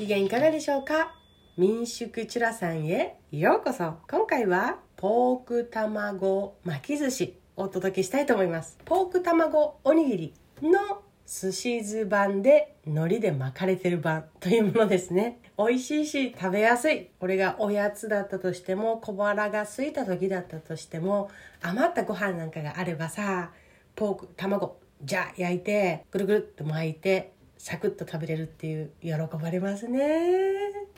機嫌いかがでしょうか？民宿チュラさんへようこそ。今回はポーク卵巻き寿司をお届けしたいと思います。ポーク卵おにぎりの寿司酢版で海苔で巻かれてる版というものですね。美味しいし食べやすい。これがおやつだったとしても小腹が空いた時だったとしても余ったご飯なんかがあればさポーク卵じゃあ焼いてぐるぐるっと巻いてサクッと食べれるっていう喜ばれますね。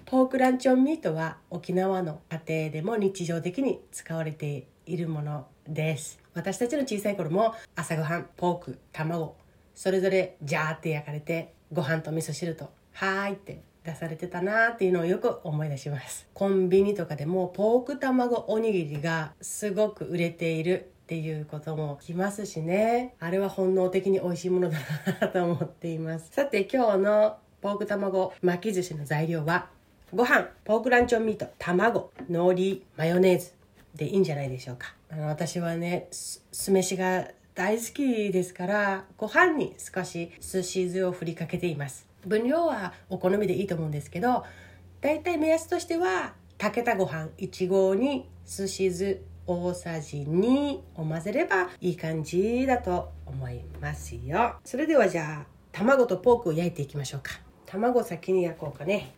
ポークランチョンミートは沖縄の家庭でも日常的に使われているものです。私たちの小さい頃も朝ごはんポーク卵それぞれジャーって焼かれてご飯と味噌汁と「はーい」って出されてたなーっていうのをよく思い出します。コンビニとかでもポーク卵おにぎりがすごく売れているっていうこともきますしね。あれは本能的に美味しいものだなと思っています。さて今日のポーク卵巻き寿司の材料はご飯ポークランチョンミート卵海苔マヨネーズでいいんじゃないでしょうか。あの私はね酢飯が大好きですからご飯に少し寿司酢を振りかけています。分量はお好みでいいと思うんですけどだいたい目安としては炊けたご飯1合に寿司酢大さじ2を混ぜればいい感じだと思いますよ。それではじゃあ卵とポークを焼いていきましょうか。卵先に焼こうかね。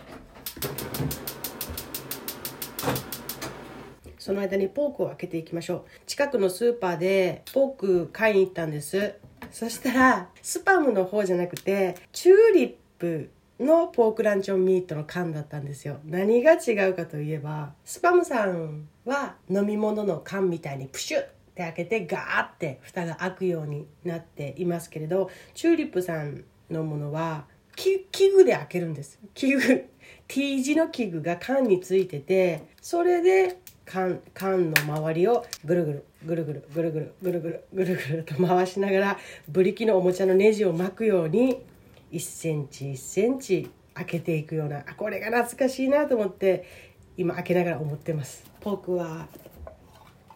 その間にポークを開けていきましょう。近くのスーパーでポーク買いに行ったんです。そしたらスパムの方じゃなくてチューリップのポークランチョンミートの缶だったんですよ。何が違うかといえばスパムさんは飲み物の缶みたいにプシュッって開けてガーって蓋が開くようになっていますけれどチューリップさんのものは器具で開けるんです。器具 T 字の器具が缶についててそれで缶缶の周りをぐるぐるぐるぐるぐるぐるぐるぐるぐるぐると回しながらブリキのおもちゃのネジを巻くように1センチ1センチ開けていくようなあこれが懐かしいなと思って今開けながら思ってます。ポークは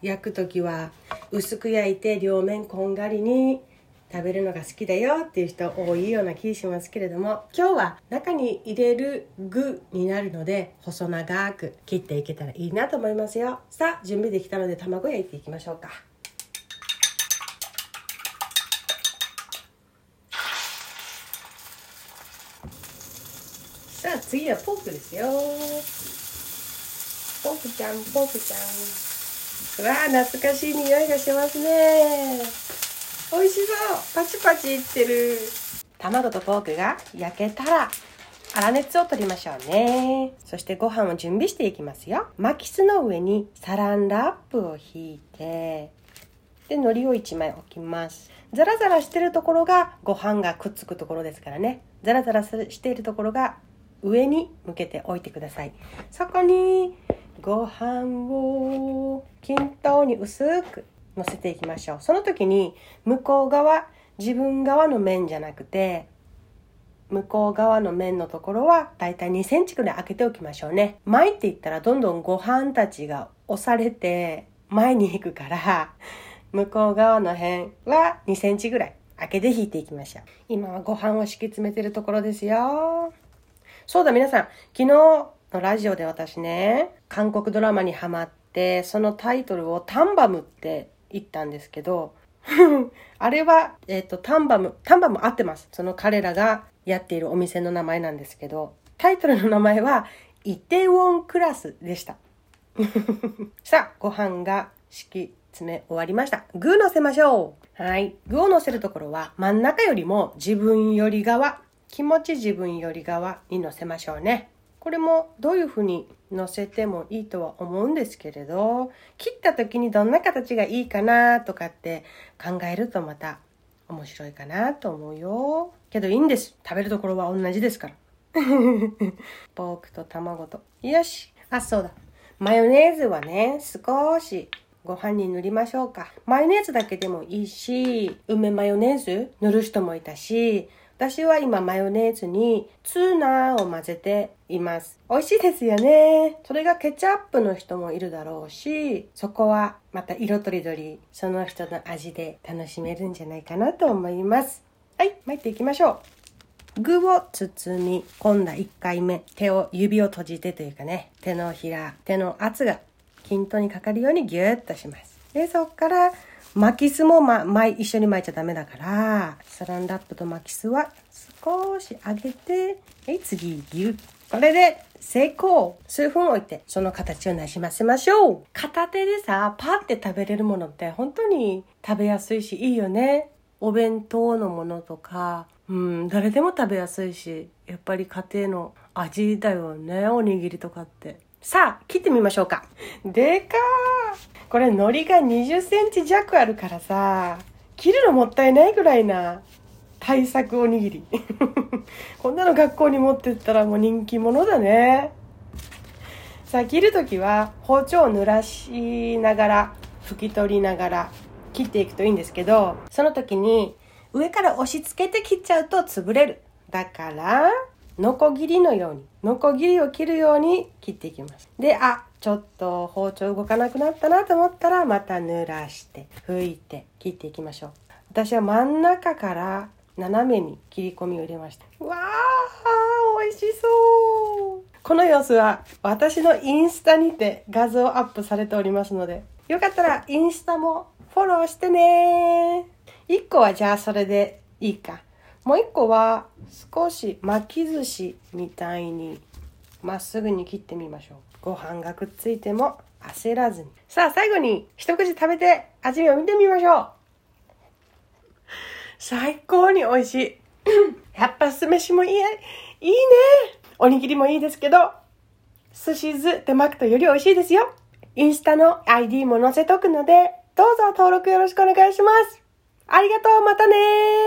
焼く時は薄く焼いて両面こんがりに食べるのが好きだよっていう人多いような気しますけれども今日は中に入れる具になるので細長く切っていけたらいいなと思いますよ。さあ準備できたので卵焼いていきましょうか。さあ次はポークですよ。ポークちゃんポークちゃん。うわあ懐かしい匂いがしますね。美味しそう。パチパチいってる。卵とポークが焼けたら粗熱を取りましょうね。そしてご飯を準備していきますよ。巻き酢の上にサランラップを引いてで海苔を1枚置きます。ザラザラしてるところがご飯がくっつくところですからね。ザラザラしているところが上に向けておいてください。そこにご飯を均等に薄く乗せていきましょう。その時に向こう側自分側の面じゃなくて向こう側の面のところはだいたい2センチくらい開けておきましょうね。巻いていったらどんどんご飯たちが押されて前に行くから向こう側の辺は2センチぐらい開けて引いていきましょう。今はご飯を敷き詰めてるところですよ。そうだ皆さん昨日のラジオで私ね韓国ドラマにハマってそのタイトルをタンバムって言ったんですけど あれは、えっ、ー、と、タンバム、タンバム合ってます。その彼らがやっているお店の名前なんですけど、タイトルの名前は、イテウォンクラスでした。さあ、ご飯が敷き詰め終わりました。具乗せましょう。はい。具を乗せるところは、真ん中よりも自分より側、気持ち自分より側に乗せましょうね。これもどういうふうに乗せてもいいとは思うんですけれど切った時にどんな形がいいかなとかって考えるとまた面白いかなと思うよ。けどいいんです。食べるところは同じですから。ポークと卵と。よし。あそうだ。マヨネーズはね少しご飯に塗りましょうか。マヨネーズだけでもいいし梅マヨネーズ塗る人もいたし私は今マヨネーズにツーナーを混ぜています。美味しいですよね。それがケチャップの人もいるだろうし、そこはまた色とりどり、その人の味で楽しめるんじゃないかなと思います。はい、巻いていきましょう。具を包み込んだ1回目手を指を閉じてというかね手のひら手の圧が均等にかかるようにギュッとしますでそこから巻きすも、ま、巻一緒に巻いちゃダメだからサランラップと巻きすは少し上げてはい次ギュッこれで成功。数分置いてその形をなじませましょう。片手でさパって食べれるものって本当に食べやすいしいいよね。お弁当のものとかうん誰でも食べやすいしやっぱり家庭の味だよねおにぎりとかって。さあ切ってみましょうか。でかー。これ海苔が20センチ弱あるからさ切るのもったいないぐらいな対策おにぎり。こんなの学校に持ってったらもう人気者だね。さあ切る時は包丁を濡らしながら拭き取りながら切っていくといいんですけどその時に上から押し付けて切っちゃうと潰れる。だからノコギリのようにノコギリを切るように切っていきます。であちょっと包丁動かなくなったなと思ったらまた濡らして拭いて切っていきましょう。私は真ん中から斜めに切り込みを入れました。わあ美味しそう。この様子は私のインスタにて画像アップされておりますのでよかったらインスタもフォローしてね。1個はじゃあそれでいいか。もう1個は少し巻き寿司みたいにまっすぐに切ってみましょうご飯がくっついても焦らずにさあ最後に一口食べて味見を見てみましょう最高に美味しい。やっぱ酢飯もいい、いいね。おにぎりもいいですけど、寿司酢で巻くとより美味しいですよ。インスタの ID も載せとくので、どうぞ登録よろしくお願いします。ありがとう、またね